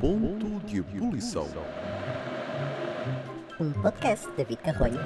Ponto de ebulição. Um podcast de David Carrolho.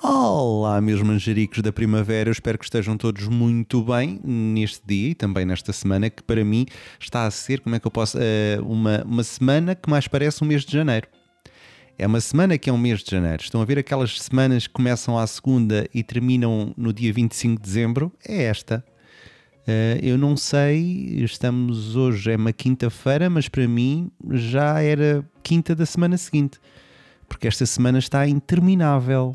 Olá, meus manjericos da primavera, eu espero que estejam todos muito bem neste dia e também nesta semana, que para mim está a ser, como é que eu posso, eh, uma, uma semana que mais parece um mês de janeiro. É uma semana que é um mês de janeiro. Estão a ver aquelas semanas que começam à segunda e terminam no dia 25 de dezembro? É esta. Uh, eu não sei, estamos hoje, é uma quinta-feira, mas para mim já era quinta da semana seguinte, porque esta semana está interminável,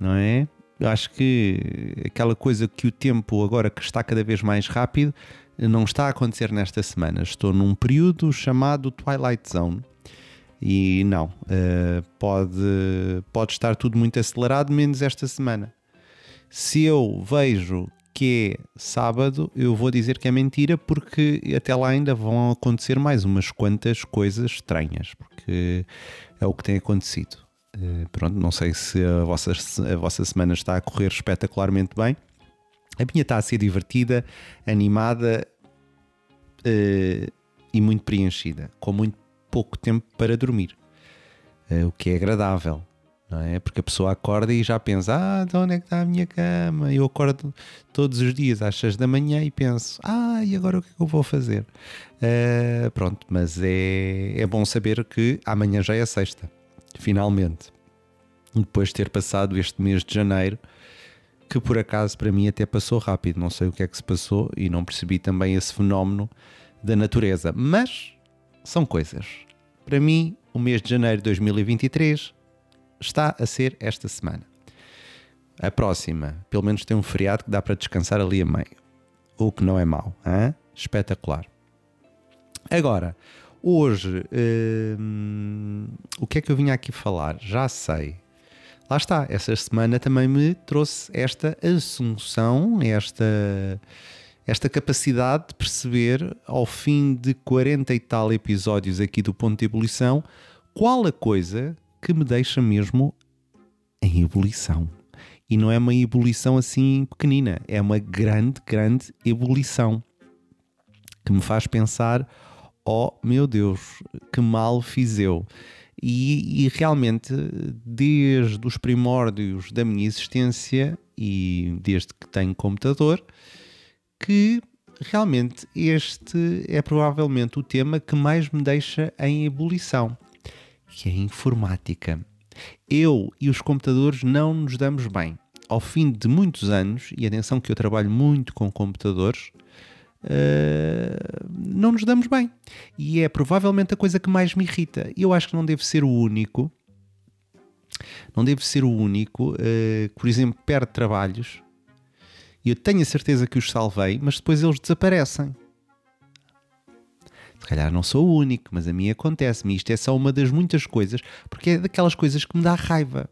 não é? Eu acho que aquela coisa que o tempo agora que está cada vez mais rápido não está a acontecer nesta semana. Estou num período chamado Twilight Zone. E não, uh, pode, pode estar tudo muito acelerado, menos esta semana. Se eu vejo que é sábado, eu vou dizer que é mentira, porque até lá ainda vão acontecer mais umas quantas coisas estranhas, porque é o que tem acontecido. Uh, pronto, não sei se a vossa, a vossa semana está a correr espetacularmente bem. A minha está a ser divertida, animada uh, e muito preenchida, com muito pouco tempo para dormir, uh, o que é agradável não é? Porque a pessoa acorda e já pensa: ah, então onde é que está a minha cama? Eu acordo todos os dias às 6 da manhã e penso: ah, e agora o que é que eu vou fazer? Uh, pronto, mas é, é bom saber que amanhã já é sexta, finalmente. Depois de ter passado este mês de janeiro, que por acaso para mim até passou rápido, não sei o que é que se passou e não percebi também esse fenómeno da natureza, mas são coisas. Para mim, o mês de janeiro de 2023 está a ser esta semana. A próxima, pelo menos tem um feriado que dá para descansar ali a meio. O que não é mau. Hein? Espetacular. Agora, hoje, hum, o que é que eu vinha aqui falar? Já sei. Lá está, essa semana também me trouxe esta assunção, esta, esta capacidade de perceber, ao fim de 40 e tal episódios aqui do Ponto de Ebulição, qual a coisa que me deixa mesmo em ebulição. E não é uma ebulição assim pequenina, é uma grande, grande ebulição que me faz pensar: oh meu Deus, que mal fiz eu. E, e, realmente, desde os primórdios da minha existência e desde que tenho computador, que realmente este é provavelmente o tema que mais me deixa em ebulição que é a informática. Eu e os computadores não nos damos bem. Ao fim de muitos anos, e atenção que eu trabalho muito com computadores, uh, não nos damos bem. E é provavelmente a coisa que mais me irrita. Eu acho que não devo ser o único, não devo ser o único, uh, por exemplo, perde trabalhos, e eu tenho a certeza que os salvei, mas depois eles desaparecem calhar não sou o único, mas a mim acontece-me. Isto é só uma das muitas coisas, porque é daquelas coisas que me dá raiva.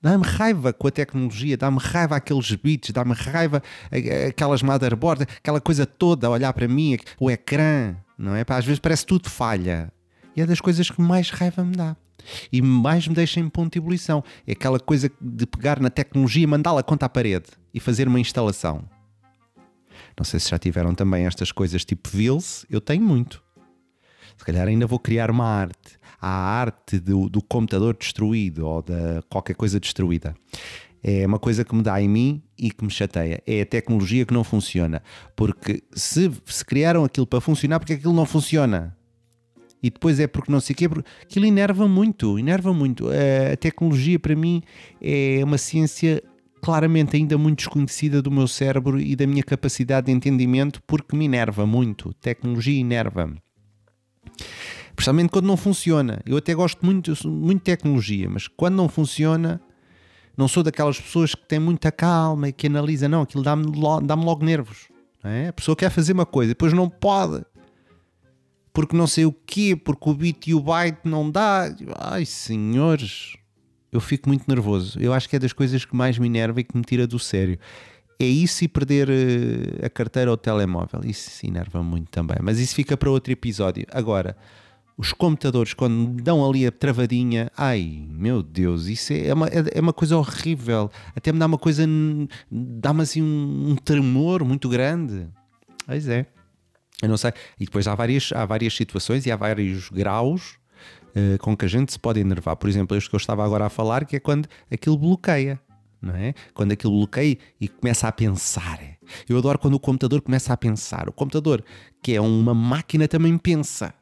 Dá-me raiva com a tecnologia, dá-me raiva aqueles bits, dá-me raiva aquelas motherboards, aquela coisa toda a olhar para mim, o ecrã, não é? às vezes parece tudo falha. E é das coisas que mais raiva me dá. E mais me deixa em ponto de ebulição. É aquela coisa de pegar na tecnologia, mandá-la contra a parede e fazer uma instalação. Não sei se já tiveram também estas coisas tipo Vils, eu tenho muito. Se calhar ainda vou criar uma arte. A arte do, do computador destruído ou da qualquer coisa destruída. É uma coisa que me dá em mim e que me chateia. É a tecnologia que não funciona. Porque se, se criaram aquilo para funcionar, porque aquilo não funciona? E depois é porque não sei o quê, porque aquilo enerva muito, enerva muito. A tecnologia para mim é uma ciência claramente ainda muito desconhecida do meu cérebro e da minha capacidade de entendimento porque me enerva muito. Tecnologia enerva-me. Principalmente quando não funciona. Eu até gosto muito, muito de tecnologia, mas quando não funciona, não sou daquelas pessoas que têm muita calma e que analisam, não, aquilo dá-me dá logo nervos. É? A pessoa quer fazer uma coisa, depois não pode. Porque não sei o quê, porque o bit e o byte não dá. Ai, senhores, eu fico muito nervoso. Eu acho que é das coisas que mais me enerva e que me tira do sério. É isso e perder uh, a carteira ou o telemóvel. Isso enerva muito também. Mas isso fica para outro episódio. Agora, os computadores, quando dão ali a travadinha, ai meu Deus, isso é uma, é uma coisa horrível. Até me dá uma coisa, dá-me assim um, um tremor muito grande. Pois é. Eu não sei. E depois há várias, há várias situações e há vários graus uh, com que a gente se pode enervar. Por exemplo, este que eu estava agora a falar, que é quando aquilo bloqueia. Não é? Quando aquilo bloqueia e começa a pensar. Eu adoro quando o computador começa a pensar. O computador, que é uma máquina, também pensa.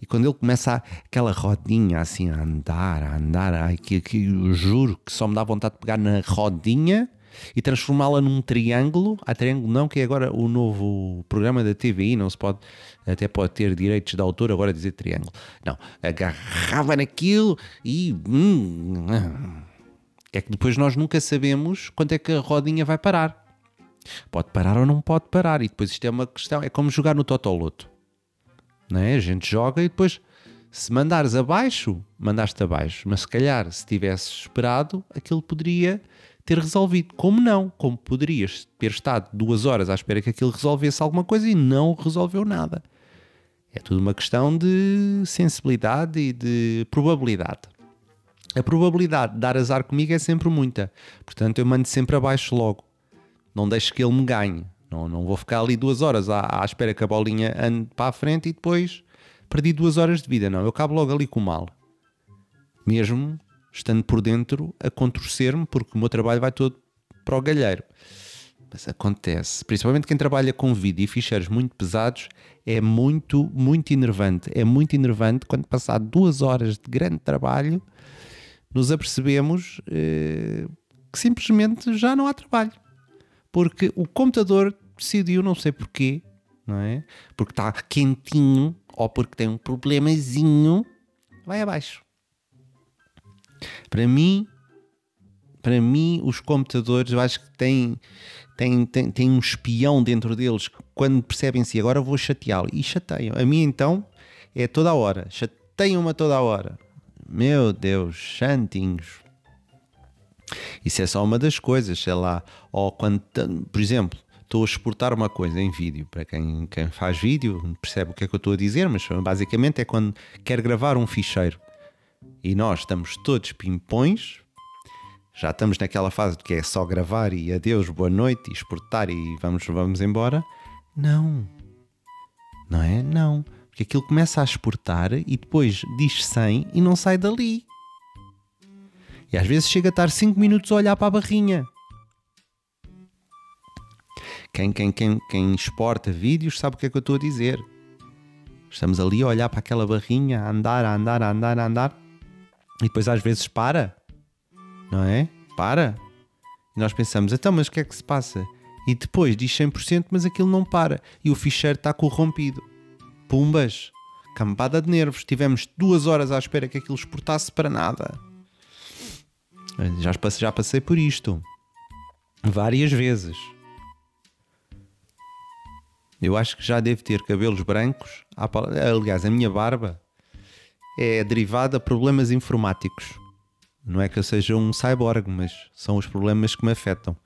E quando ele começa a, aquela rodinha assim a andar, a andar, ai, que, que eu juro que só me dá vontade de pegar na rodinha e transformá-la num triângulo. A triângulo não, que é agora o novo programa da TVI, não se pode, até pode ter direitos de autor agora dizer triângulo. Não, agarrava naquilo e. Hum, é que depois nós nunca sabemos quando é que a rodinha vai parar. Pode parar ou não pode parar. E depois isto é uma questão, é como jogar no Totoloto. É? A gente joga e depois, se mandares abaixo, mandaste abaixo. Mas se calhar, se tivesses esperado, aquilo poderia ter resolvido. Como não? Como poderias ter estado duas horas à espera que aquilo resolvesse alguma coisa e não resolveu nada. É tudo uma questão de sensibilidade e de probabilidade. A probabilidade de dar azar comigo é sempre muita. Portanto, eu mando sempre abaixo logo. Não deixo que ele me ganhe. Não, não vou ficar ali duas horas à, à espera que a bolinha ande para a frente e depois perdi duas horas de vida. Não, eu cabo logo ali com o mal. Mesmo estando por dentro a contorcer-me, porque o meu trabalho vai todo para o galheiro. Mas acontece, principalmente quem trabalha com vídeo e ficheiros muito pesados, é muito, muito enervante. É muito enervante quando passar duas horas de grande trabalho, nos apercebemos eh, que simplesmente já não há trabalho. Porque o computador decidiu, não sei porquê, não é? Porque está quentinho ou porque tem um problemazinho, vai abaixo. Para mim, para mim, os computadores, eu acho que têm, têm, têm, têm um espião dentro deles que quando percebem se agora vou chateá-lo e chateiam. A mim então é toda a hora, chateiam-me toda a hora. Meu Deus, santinhos. Isso é só uma das coisas, sei lá. Ou quando, por exemplo, estou a exportar uma coisa em vídeo. Para quem, quem faz vídeo percebe o que é que eu estou a dizer, mas basicamente é quando quer gravar um ficheiro e nós estamos todos pimpões, já estamos naquela fase de que é só gravar e adeus, boa noite, e exportar e vamos, vamos embora. Não. Não é? Não. Porque aquilo começa a exportar e depois diz 100 e não sai dali. E às vezes chega a estar 5 minutos a olhar para a barrinha. Quem, quem, quem, quem exporta vídeos sabe o que é que eu estou a dizer. Estamos ali a olhar para aquela barrinha, a andar, a andar, a andar, a andar. E depois às vezes para, não é? Para. E nós pensamos, então, mas o que é que se passa? E depois diz 100%, mas aquilo não para. E o ficheiro está corrompido. Pumbas. Campada de nervos. Tivemos duas horas à espera que aquilo exportasse para nada. Já, já passei por isto. Várias vezes. Eu acho que já devo ter cabelos brancos. Aliás, a minha barba é derivada a problemas informáticos. Não é que eu seja um cyborg, mas são os problemas que me afetam.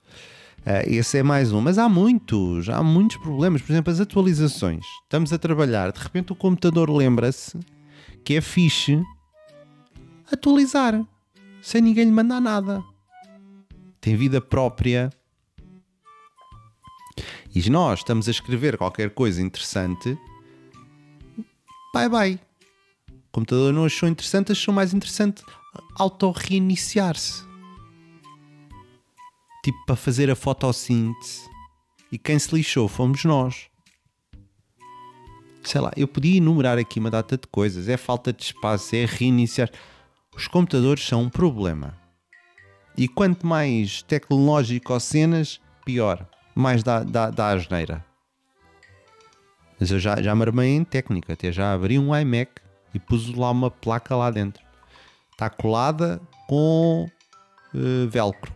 Uh, esse é mais um, mas há muitos, há muitos problemas. Por exemplo, as atualizações. Estamos a trabalhar, de repente o computador lembra-se que é fixe atualizar sem ninguém lhe mandar nada. Tem vida própria. E nós estamos a escrever qualquer coisa interessante. Bye bye. O computador não achou interessante, achou mais interessante auto-reiniciar-se. Tipo para fazer a fotossíntese. E quem se lixou fomos nós. Sei lá, eu podia enumerar aqui uma data de coisas. É falta de espaço, é reiniciar. Os computadores são um problema. E quanto mais tecnológico ou cenas, pior. Mais dá, dá, dá asneira. Mas eu já, já me armei em técnica, até já abri um iMac e pus lá uma placa lá dentro. Está colada com uh, velcro.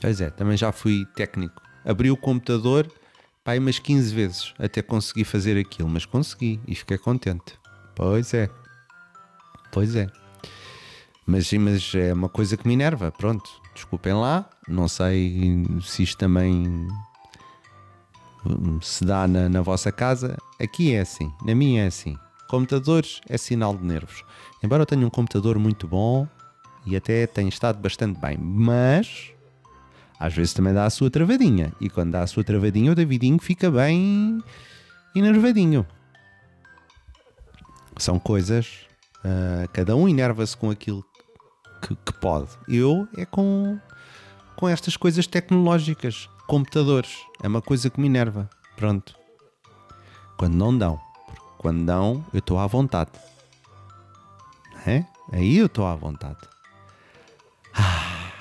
Pois é, também já fui técnico. Abri o computador pá, umas 15 vezes até conseguir fazer aquilo, mas consegui e fiquei contente. Pois é. Pois é. Mas, mas é uma coisa que me enerva. Pronto, desculpem lá. Não sei se isto também se dá na, na vossa casa. Aqui é assim, na minha é assim Computadores é sinal de nervos. Embora eu tenha um computador muito bom e até tenha estado bastante bem, mas às vezes também dá a sua travadinha. E quando dá a sua travadinha, o Davidinho fica bem enervadinho. São coisas. Uh, cada um enerva-se com aquilo que, que, pode. Eu é com, com estas coisas tecnológicas, computadores. É uma coisa que me enerva. Pronto. Quando não dão. Quando dão, eu estou à vontade. É? Aí eu estou à vontade. Ah,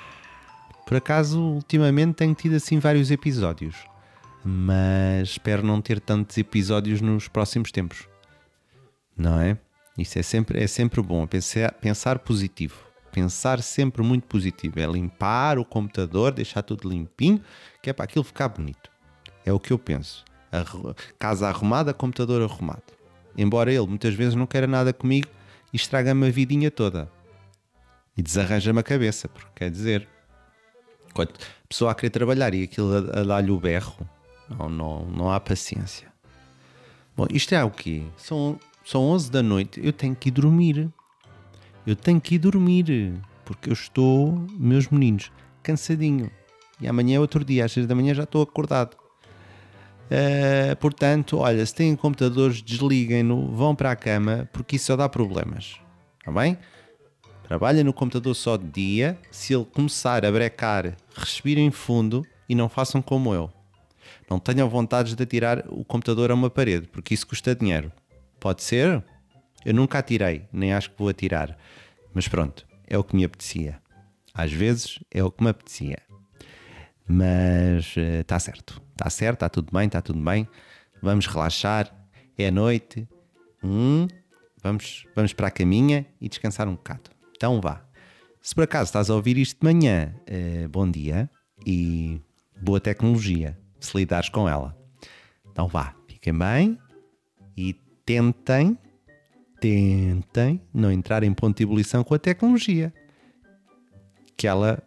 por acaso, ultimamente tenho tido assim vários episódios. Mas espero não ter tantos episódios nos próximos tempos. Não é? Isso é sempre, é sempre bom. Pensar, pensar positivo. Pensar sempre muito positivo. É limpar o computador, deixar tudo limpinho, que é para aquilo ficar bonito. É o que eu penso. Casa arrumada, computador arrumado. Embora ele muitas vezes não queira nada comigo e estraga-me a vidinha toda. E desarranja-me a cabeça, porque quer dizer, a pessoa a querer trabalhar e aquilo a, a dar-lhe o berro, não, não, não há paciência. Bom, isto é o quê? São, são 11 da noite, eu tenho que ir dormir. Eu tenho que ir dormir, porque eu estou, meus meninos, cansadinho. E amanhã é outro dia, às 6 da manhã já estou acordado. Uh, portanto, olha, se têm computadores, desliguem-no, vão para a cama, porque isso só dá problemas. Está bem? Trabalhem no computador só de dia. Se ele começar a brecar, respirem fundo e não façam como eu. Não tenham vontade de atirar o computador a uma parede, porque isso custa dinheiro. Pode ser? Eu nunca atirei, nem acho que vou atirar. Mas pronto, é o que me apetecia. Às vezes é o que me apetecia. Mas está eh, certo. Está certo, está tudo bem, está tudo bem. Vamos relaxar. É noite. Hum, vamos, vamos para a caminha e descansar um bocado. Então vá. Se por acaso estás a ouvir isto de manhã, uh, bom dia e boa tecnologia se lidares com ela. Então vá, fiquem bem e tentem, tentem não entrar em ponto de ebulição com a tecnologia. Que ela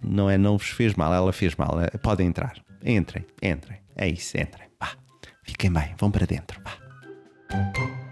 não é não vos fez mal, ela fez mal. Podem entrar. Entrem, entrem. É isso, entrem. Vá. Fiquem bem, vão para dentro. Vá.